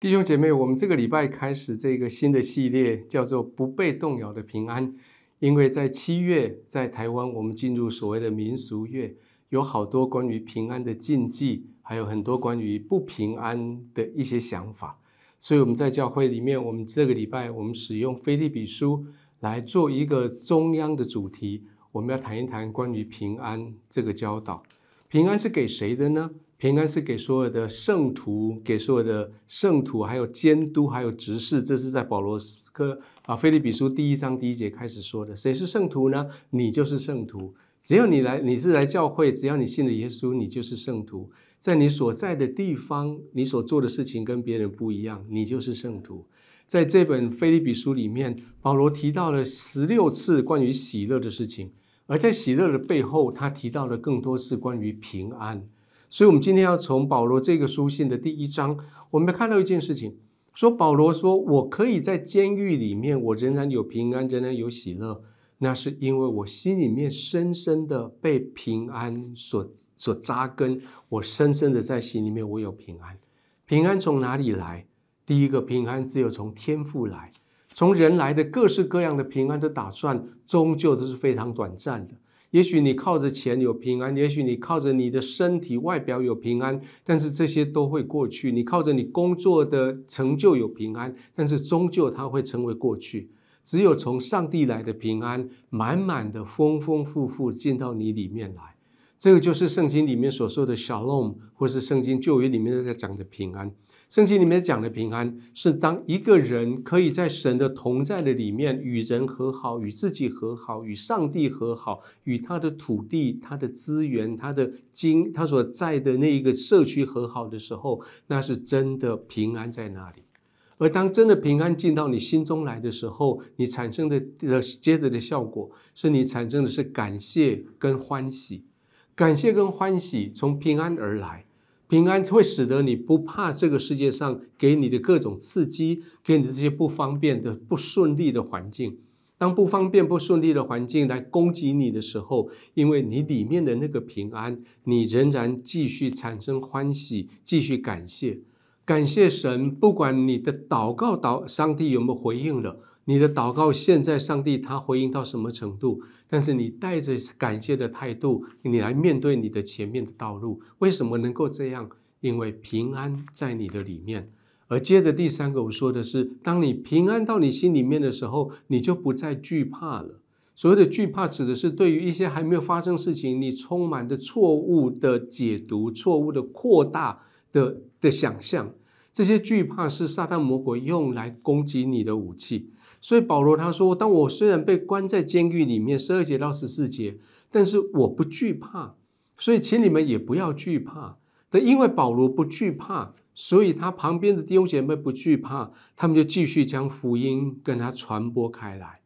弟兄姐妹，我们这个礼拜开始这个新的系列，叫做“不被动摇的平安”。因为在七月，在台湾，我们进入所谓的民俗月，有好多关于平安的禁忌，还有很多关于不平安的一些想法。所以我们在教会里面，我们这个礼拜，我们使用《菲利比书》来做一个中央的主题。我们要谈一谈关于平安这个教导。平安是给谁的呢？平安是给所有的圣徒，给所有的圣徒，还有监督，还有执事。这是在保罗科啊，菲利比书第一章第一节开始说的。谁是圣徒呢？你就是圣徒。只要你来，你是来教会，只要你信了耶稣，你就是圣徒。在你所在的地方，你所做的事情跟别人不一样，你就是圣徒。在这本菲利比书里面，保罗提到了十六次关于喜乐的事情，而在喜乐的背后，他提到的更多是关于平安。所以，我们今天要从保罗这个书信的第一章，我们看到一件事情：说保罗说，我可以在监狱里面，我仍然有平安，仍然有喜乐。那是因为我心里面深深的被平安所所扎根，我深深的在心里面，我有平安。平安从哪里来？第一个平安只有从天赋来，从人来的各式各样的平安的打算，终究都是非常短暂的。也许你靠着钱有平安，也许你靠着你的身体外表有平安，但是这些都会过去。你靠着你工作的成就有平安，但是终究它会成为过去。只有从上帝来的平安，满满的、丰丰富富进到你里面来，这个就是圣经里面所说的 shalom，或是圣经旧约里面在讲的平安。圣经里面讲的平安，是当一个人可以在神的同在的里面与人和好，与自己和好，与上帝和好，与他的土地、他的资源、他的经、他所在的那一个社区和好的时候，那是真的平安在那里。而当真的平安进到你心中来的时候，你产生的的接着的效果，是你产生的是感谢跟欢喜，感谢跟欢喜从平安而来。平安会使得你不怕这个世界上给你的各种刺激，给你的这些不方便的、不顺利的环境。当不方便、不顺利的环境来攻击你的时候，因为你里面的那个平安，你仍然继续产生欢喜，继续感谢，感谢神。不管你的祷告祷上帝有没有回应了。你的祷告，现在上帝他回应到什么程度？但是你带着感谢的态度，你来面对你的前面的道路，为什么能够这样？因为平安在你的里面。而接着第三个我说的是，当你平安到你心里面的时候，你就不再惧怕了。所谓的惧怕，指的是对于一些还没有发生事情，你充满的错误的解读、错误的扩大的的想象。这些惧怕是撒旦魔鬼用来攻击你的武器。所以保罗他说：“当我虽然被关在监狱里面，十二节到十四节，但是我不惧怕。所以请你们也不要惧怕。的，因为保罗不惧怕，所以他旁边的弟兄姐妹不惧怕，他们就继续将福音跟他传播开来。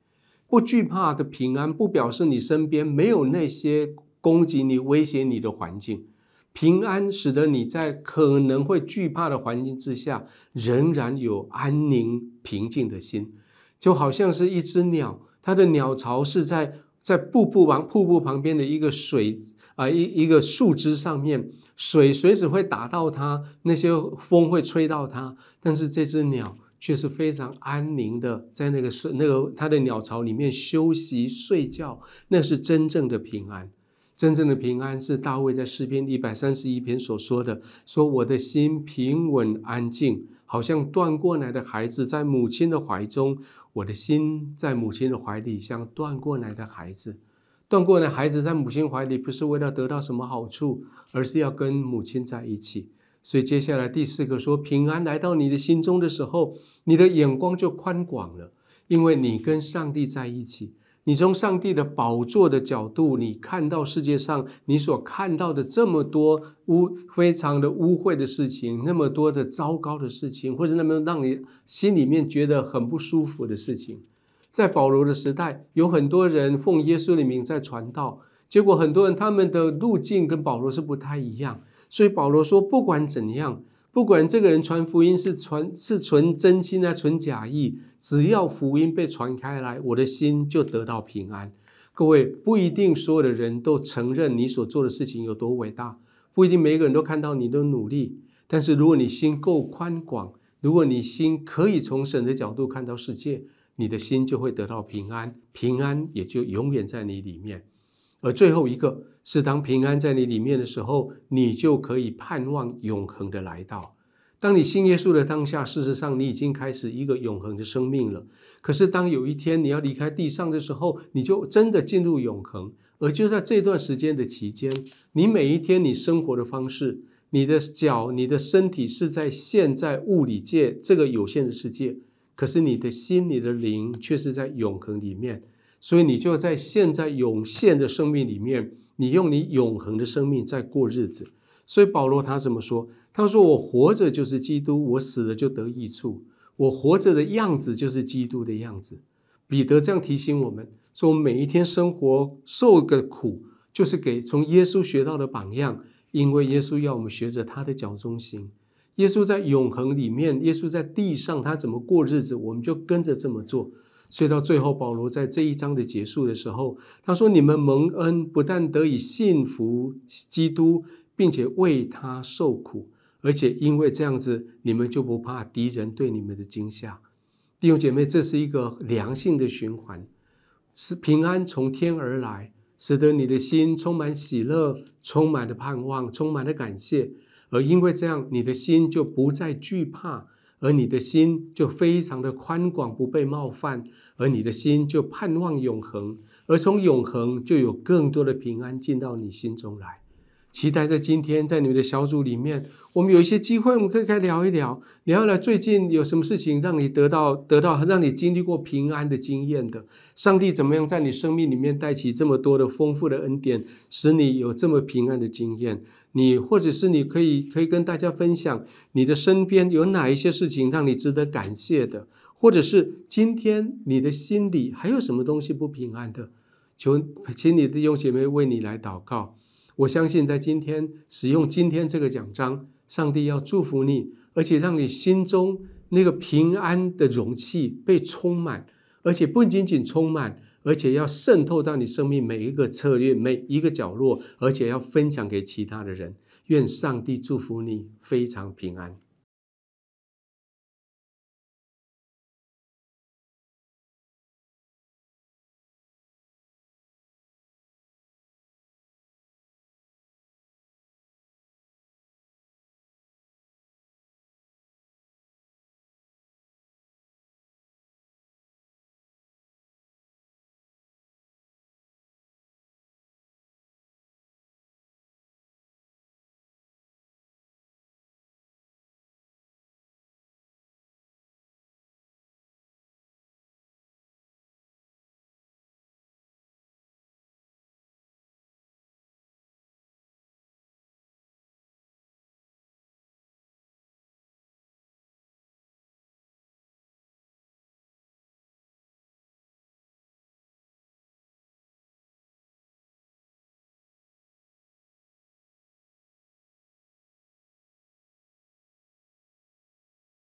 不惧怕的平安，不表示你身边没有那些攻击你、威胁你的环境。平安使得你在可能会惧怕的环境之下，仍然有安宁、平静的心。”就好像是一只鸟，它的鸟巢是在在瀑布旁瀑布旁边的一个水啊一一个树枝上面，水随时会打到它，那些风会吹到它，但是这只鸟却是非常安宁的，在那个睡那个它的鸟巢里面休息睡觉，那是真正的平安。真正的平安是大卫在诗篇一百三十一篇所说的：“说我的心平稳安静，好像断过来的孩子在母亲的怀中。”我的心在母亲的怀里，像断过来的孩子。断过来的孩子在母亲怀里，不是为了得到什么好处，而是要跟母亲在一起。所以接下来第四个说，平安来到你的心中的时候，你的眼光就宽广了，因为你跟上帝在一起。你从上帝的宝座的角度，你看到世界上你所看到的这么多污、非常的污秽的事情，那么多的糟糕的事情，或者那么让你心里面觉得很不舒服的事情，在保罗的时代，有很多人奉耶稣的名在传道，结果很多人他们的路径跟保罗是不太一样，所以保罗说，不管怎样。不管这个人传福音是传是纯真心啊，纯假意，只要福音被传开来，我的心就得到平安。各位不一定所有的人都承认你所做的事情有多伟大，不一定每个人都看到你的努力。但是如果你心够宽广，如果你心可以从神的角度看到世界，你的心就会得到平安，平安也就永远在你里面。而最后一个是，当平安在你里面的时候，你就可以盼望永恒的来到。当你信耶稣的当下，事实上你已经开始一个永恒的生命了。可是当有一天你要离开地上的时候，你就真的进入永恒。而就在这段时间的期间，你每一天你生活的方式，你的脚、你的身体是在现在物理界这个有限的世界，可是你的心、你的灵却是在永恒里面。所以你就在现在有限的生命里面，你用你永恒的生命在过日子。所以保罗他怎么说？他说：“我活着就是基督，我死了就得益处。我活着的样子就是基督的样子。”彼得这样提醒我们说：“我每一天生活受个苦，就是给从耶稣学到的榜样，因为耶稣要我们学着他的脚中心。耶稣在永恒里面，耶稣在地上他怎么过日子，我们就跟着这么做。”所以到最后，保罗在这一章的结束的时候，他说：“你们蒙恩，不但得以信服基督，并且为他受苦，而且因为这样子，你们就不怕敌人对你们的惊吓。”弟兄姐妹，这是一个良性的循环，是平安从天而来，使得你的心充满喜乐，充满了盼望，充满了感谢，而因为这样，你的心就不再惧怕。而你的心就非常的宽广，不被冒犯；而你的心就盼望永恒，而从永恒就有更多的平安进到你心中来。期待在今天，在你们的小组里面，我们有一些机会，我们可以来聊一聊，聊一聊最近有什么事情让你得到、得到、让你经历过平安的经验的。上帝怎么样在你生命里面带起这么多的丰富的恩典，使你有这么平安的经验？你或者是你可以可以跟大家分享，你的身边有哪一些事情让你值得感谢的，或者是今天你的心里还有什么东西不平安的？求请你的弟兄姐妹为你来祷告。我相信，在今天使用今天这个奖章，上帝要祝福你，而且让你心中那个平安的容器被充满，而且不仅仅充满，而且要渗透到你生命每一个策略、每一个角落，而且要分享给其他的人。愿上帝祝福你，非常平安。